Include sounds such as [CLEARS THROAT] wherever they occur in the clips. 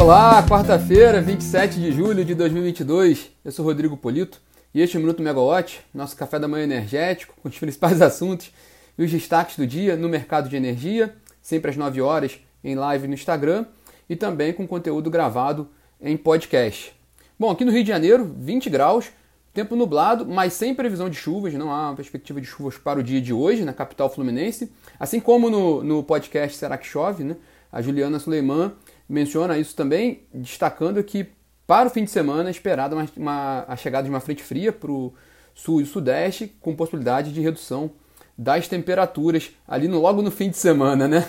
Olá, quarta-feira, 27 de julho de 2022. Eu sou Rodrigo Polito e este é o Minuto Megawatt, nosso café da manhã energético, com os principais [LAUGHS] assuntos e os destaques do dia no mercado de energia, sempre às 9 horas em live no Instagram e também com conteúdo gravado em podcast. Bom, aqui no Rio de Janeiro, 20 graus, tempo nublado, mas sem previsão de chuvas, não há perspectiva de chuvas para o dia de hoje na capital fluminense. Assim como no, no podcast Será que Chove, né? A Juliana Suleiman menciona isso também, destacando que para o fim de semana é esperada uma, uma, a chegada de uma frente fria para o sul e sudeste, com possibilidade de redução das temperaturas ali no, logo no fim de semana, né?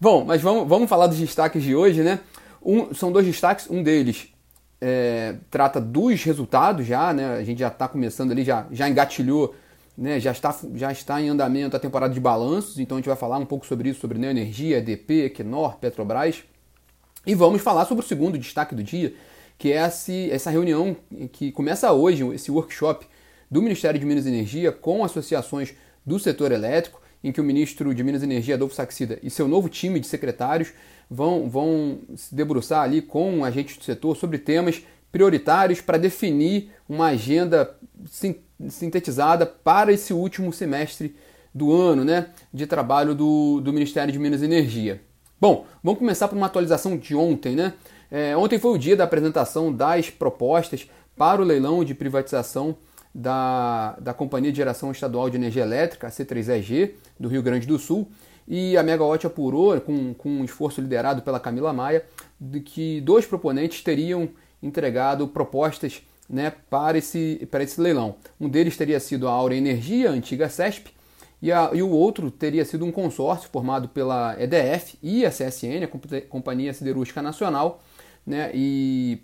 Bom, mas vamos, vamos falar dos destaques de hoje, né? Um, são dois destaques, um deles é, trata dos resultados já, né? A gente já está começando ali, já, já engatilhou, né? já, está, já está em andamento a temporada de balanços, então a gente vai falar um pouco sobre isso, sobre Neoenergia, EDP, Equinor, Petrobras. E vamos falar sobre o segundo destaque do dia, que é essa reunião que começa hoje, esse workshop do Ministério de Minas e Energia com associações do setor elétrico, em que o ministro de Minas e Energia, Adolfo Saxida, e seu novo time de secretários vão, vão se debruçar ali com agentes do setor sobre temas prioritários para definir uma agenda sintetizada para esse último semestre do ano né, de trabalho do, do Ministério de Minas e Energia. Bom, vamos começar por uma atualização de ontem, né? É, ontem foi o dia da apresentação das propostas para o leilão de privatização da, da Companhia de Geração Estadual de Energia Elétrica, a C3EG, do Rio Grande do Sul, e a Megawatt apurou, com, com um esforço liderado pela Camila Maia, de que dois proponentes teriam entregado propostas né, para, esse, para esse leilão. Um deles teria sido a Aura Energia, a antiga CESP, e, a, e o outro teria sido um consórcio formado pela EDF e a CSN, a Companhia Siderúrgica Nacional, né, e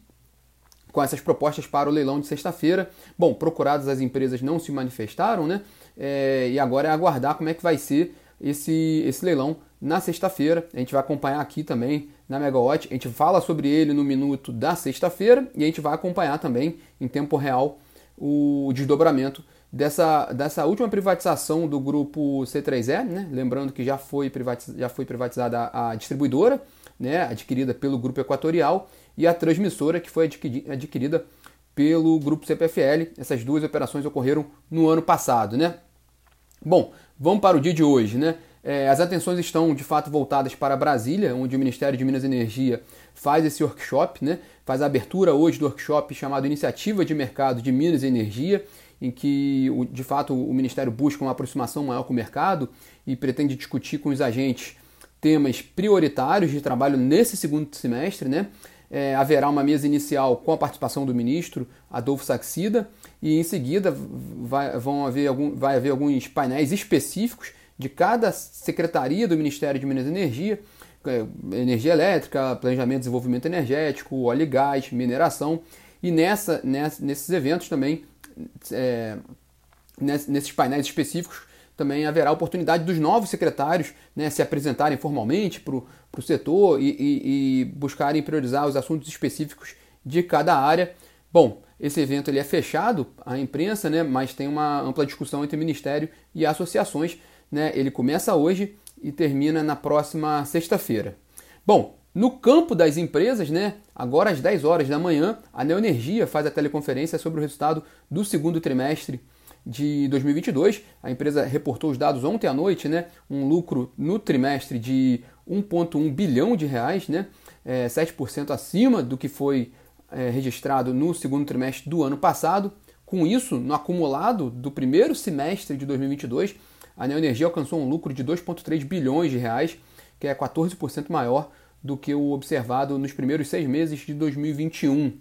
com essas propostas para o leilão de sexta-feira. Bom, procuradas as empresas não se manifestaram, né, é, e agora é aguardar como é que vai ser esse, esse leilão na sexta-feira. A gente vai acompanhar aqui também na Megawatt, a gente fala sobre ele no minuto da sexta-feira e a gente vai acompanhar também em tempo real o desdobramento dessa, dessa última privatização do grupo C3E, né? lembrando que já foi, já foi privatizada a, a distribuidora, né? adquirida pelo grupo Equatorial, e a transmissora, que foi adquirida pelo grupo CPFL. Essas duas operações ocorreram no ano passado. Né? Bom, vamos para o dia de hoje. Né? É, as atenções estão de fato voltadas para Brasília, onde o Ministério de Minas e Energia faz esse workshop, né? faz a abertura hoje do workshop chamado Iniciativa de Mercado de Minas e Energia em que de fato o Ministério busca uma aproximação maior com o mercado e pretende discutir com os agentes temas prioritários de trabalho nesse segundo semestre, né? É, haverá uma mesa inicial com a participação do ministro Adolfo Saxida e em seguida vai, vão haver algum, vai haver alguns painéis específicos de cada secretaria do Ministério de Minas e Energia, é, energia elétrica, planejamento e desenvolvimento energético, óleo e gás, mineração, e nessa, nessa, nesses eventos também é, nesses painéis específicos também haverá oportunidade dos novos secretários né, se apresentarem formalmente para o setor e, e, e, buscarem priorizar os assuntos específicos de cada área. Bom, esse evento ele é fechado à imprensa, né, mas tem uma ampla discussão entre o Ministério e associações. Né, ele começa hoje e termina na próxima sexta-feira. Bom, no campo das empresas, né, agora às 10 horas da manhã, a Neoenergia faz a teleconferência sobre o resultado do segundo trimestre de 2022. A empresa reportou os dados ontem à noite, né, um lucro no trimestre de 1,1 bilhão de reais, né, é, 7% acima do que foi é, registrado no segundo trimestre do ano passado. Com isso, no acumulado do primeiro semestre de 2022, a Neoenergia alcançou um lucro de 2,3 bilhões de reais, que é 14% maior do que o observado nos primeiros seis meses de 2021.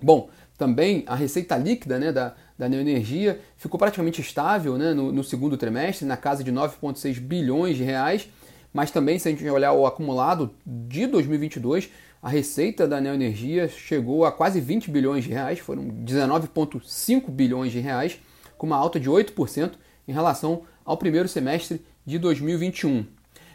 Bom, também a receita líquida né, da, da Neoenergia ficou praticamente estável né, no, no segundo trimestre, na casa de 9,6 bilhões de reais, mas também, se a gente olhar o acumulado de 2022, a receita da Neoenergia chegou a quase 20 bilhões de reais, foram 19,5 bilhões de reais, com uma alta de 8% em relação ao primeiro semestre de 2021.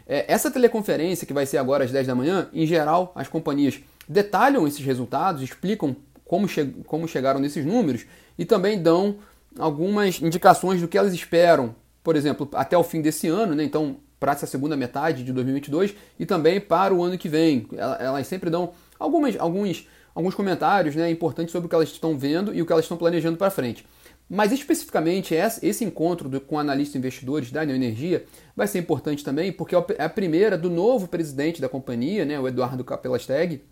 É, essa teleconferência, que vai ser agora às 10 da manhã, em geral, as companhias detalham esses resultados, explicam como, che como chegaram nesses números e também dão algumas indicações do que elas esperam, por exemplo, até o fim desse ano, né? então para essa segunda metade de 2022 e também para o ano que vem. Elas sempre dão algumas, alguns, alguns comentários né, importantes sobre o que elas estão vendo e o que elas estão planejando para frente. Mas especificamente esse encontro com analistas investidores da Neoenergia vai ser importante também, porque é, é a primeira do novo presidente da companhia, né, o Eduardo Capelasteg.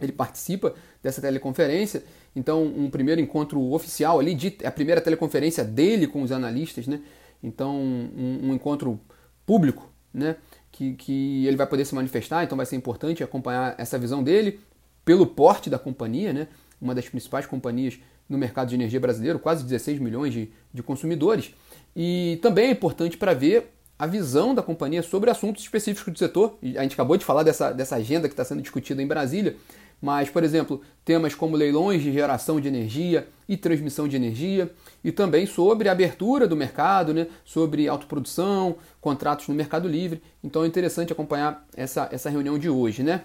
Ele participa dessa teleconferência, então um primeiro encontro oficial ali, de, a primeira teleconferência dele com os analistas, né? Então um, um encontro público, né? Que, que ele vai poder se manifestar, então vai ser importante acompanhar essa visão dele pelo porte da companhia, né? Uma das principais companhias no mercado de energia brasileiro, quase 16 milhões de, de consumidores. E também é importante para ver a visão da companhia sobre assuntos específicos do setor. A gente acabou de falar dessa, dessa agenda que está sendo discutida em Brasília, mas, por exemplo, temas como leilões de geração de energia e transmissão de energia, e também sobre a abertura do mercado, né, sobre autoprodução, contratos no mercado livre. Então é interessante acompanhar essa, essa reunião de hoje. Né?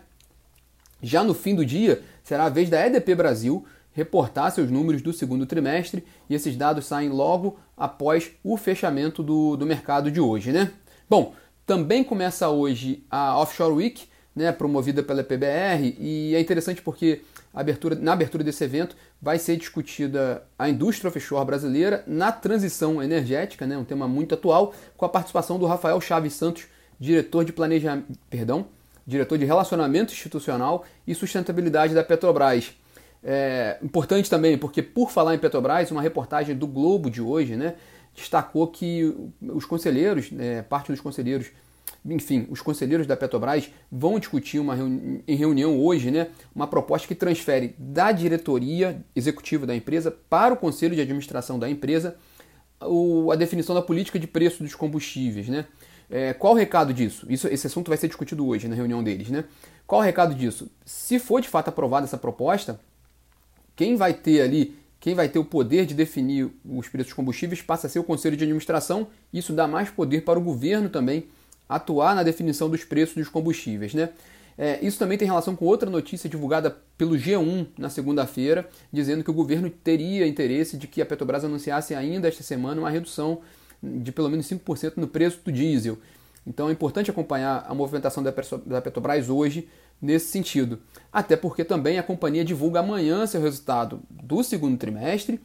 Já no fim do dia, será a vez da EDP Brasil reportar seus números do segundo trimestre e esses dados saem logo após o fechamento do, do mercado de hoje. Né? Bom, também começa hoje a Offshore Week, né, promovida pela PBR, e é interessante porque abertura, na abertura desse evento vai ser discutida a indústria offshore brasileira na transição energética, né, um tema muito atual, com a participação do Rafael Chaves Santos, diretor de planejamento, perdão, diretor de relacionamento institucional e sustentabilidade da Petrobras. É importante também, porque por falar em Petrobras, uma reportagem do Globo de hoje, né, destacou que os conselheiros, né, parte dos conselheiros, enfim, os conselheiros da Petrobras vão discutir uma reuni em reunião hoje, né, uma proposta que transfere da diretoria executiva da empresa para o conselho de administração da empresa o, a definição da política de preço dos combustíveis, né? É, qual o recado disso? Isso, esse assunto vai ser discutido hoje na reunião deles, né? Qual o recado disso? Se for de fato aprovada essa proposta, quem vai ter ali, quem vai ter o poder de definir os preços dos combustíveis passa a ser o Conselho de Administração. Isso dá mais poder para o governo também atuar na definição dos preços dos combustíveis, né? É, isso também tem relação com outra notícia divulgada pelo G1 na segunda-feira, dizendo que o governo teria interesse de que a Petrobras anunciasse ainda esta semana uma redução de pelo menos 5% no preço do diesel. Então é importante acompanhar a movimentação da Petrobras hoje nesse sentido. Até porque também a companhia divulga amanhã seu resultado do segundo trimestre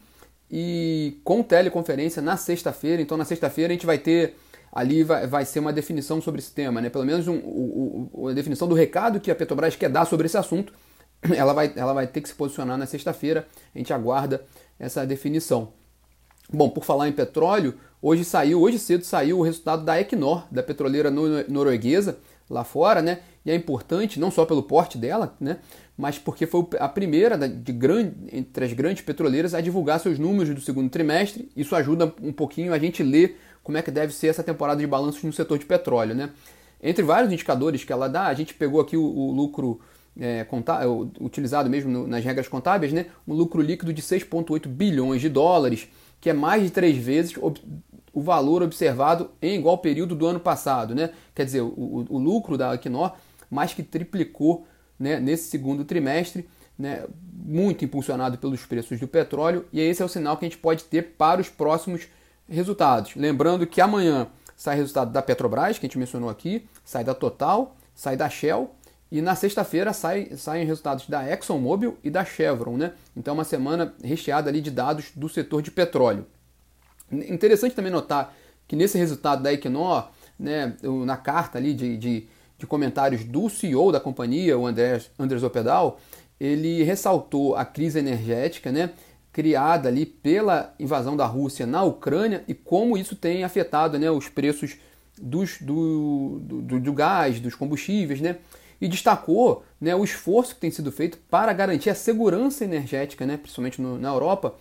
e com teleconferência na sexta-feira. Então na sexta-feira a gente vai ter ali vai, vai ser uma definição sobre esse tema, né? Pelo menos um, a definição do recado que a Petrobras quer dar sobre esse assunto. [CLEARS THROAT] Ela vai, ela vai ter que se posicionar na sexta-feira. A gente aguarda essa definição. Bom, por falar em petróleo, hoje saiu, hoje cedo saiu o resultado da Equinor, da petroleira norueguesa, lá fora, né? E é importante não só pelo porte dela, né? Mas porque foi a primeira de grande, entre as grandes petroleiras a divulgar seus números do segundo trimestre. Isso ajuda um pouquinho a gente ler como é que deve ser essa temporada de balanços no setor de petróleo, né? Entre vários indicadores que ela dá, a gente pegou aqui o, o lucro é, contábil, utilizado mesmo no, nas regras contábeis, né? Um lucro líquido de 6,8 bilhões de dólares, que é mais de três vezes o valor observado em igual período do ano passado. Né? Quer dizer, o, o, lucro da Equinor mais que triplicou né, nesse segundo trimestre, né, muito impulsionado pelos preços do petróleo, e esse é o sinal que a gente pode ter para os próximos resultados. Lembrando que amanhã sai resultado da Petrobras, que a gente mencionou aqui, sai da Total, sai da Shell, e na sexta-feira sai, saem resultados da ExxonMobil e da Chevron. Né? Então, uma semana recheada ali de dados do setor de petróleo. Interessante também notar que nesse resultado da Equinor, né, na carta ali de, de, de comentários do CEO da companhia, o Andrés, Andrés Opedal, ele ressaltou a crise energética né, criada ali pela invasão da Rússia na Ucrânia e como isso tem afetado né, os preços dos, do, do, do gás, dos combustíveis, né? E destacou né, o esforço que tem sido feito para garantir a segurança energética, né, principalmente no, na Europa,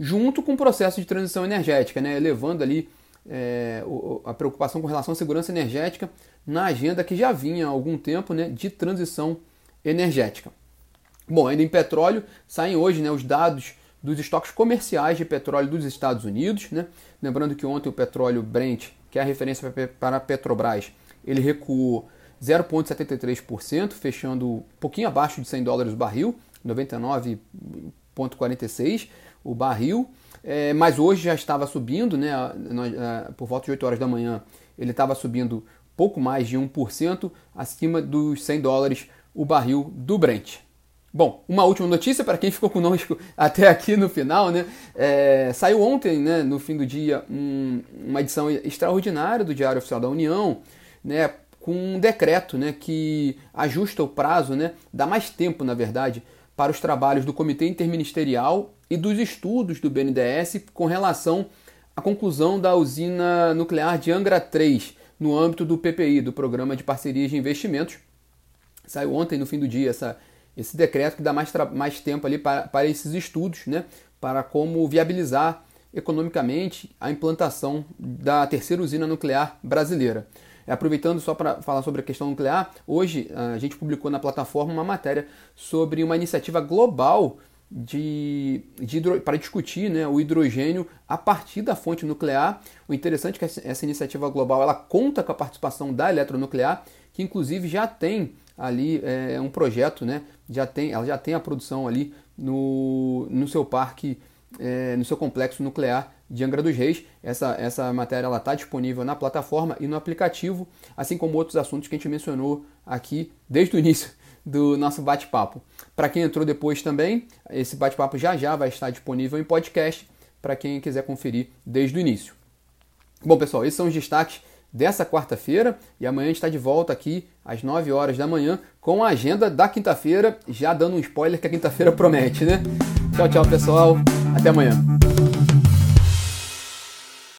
junto com o processo de transição energética, né, elevando ali é, a preocupação com relação à segurança energética na agenda que já vinha há algum tempo né, de transição energética. Bom, ainda em petróleo, saem hoje né, os dados dos estoques comerciais de petróleo dos Estados Unidos. Né? Lembrando que ontem o petróleo Brent, que é a referência para a Petrobras, ele recuou 0,73%, fechando um pouquinho abaixo de 100 dólares o barril, 99,46 o barril, é, mas hoje já estava subindo, né, por volta de 8 horas da manhã, ele estava subindo pouco mais de 1% acima dos 100 dólares o barril do Brent. Bom, uma última notícia para quem ficou conosco [LAUGHS] até aqui no final, né? É, saiu ontem, né, no fim do dia, um, uma edição extraordinária do Diário Oficial da União, né, com um decreto, né, que ajusta o prazo, né, dá mais tempo, na verdade, para os trabalhos do Comitê Interministerial e dos estudos do BNDES com relação à conclusão da usina nuclear de Angra 3 no âmbito do PPI, do Programa de Parcerias de Investimentos. Saiu ontem, no fim do dia, essa esse decreto que dá mais, mais tempo ali para, para esses estudos, né, para como viabilizar economicamente a implantação da terceira usina nuclear brasileira. Aproveitando só para falar sobre a questão nuclear, hoje a gente publicou na plataforma uma matéria sobre uma iniciativa global de, de hidro, para discutir né, o hidrogênio a partir da fonte nuclear. O interessante é que essa, iniciativa global ela conta com a participação da eletronuclear, que inclusive já tem ali é, um projeto, né? Já tem, ela já tem a produção ali no, no seu parque, é, no seu complexo nuclear de Angra dos Reis. Essa, essa matéria está disponível na plataforma e no aplicativo, assim como outros assuntos que a gente mencionou aqui desde o início do nosso bate-papo. Para quem entrou depois também, esse bate-papo já já vai estar disponível em podcast para quem quiser conferir desde o início. Bom, pessoal, esses são os destaques dessa quarta-feira e amanhã a gente está de volta aqui às 9 horas da manhã com a agenda da quinta-feira, já dando um spoiler que a quinta-feira promete, né? Tchau, tchau, pessoal. Até amanhã.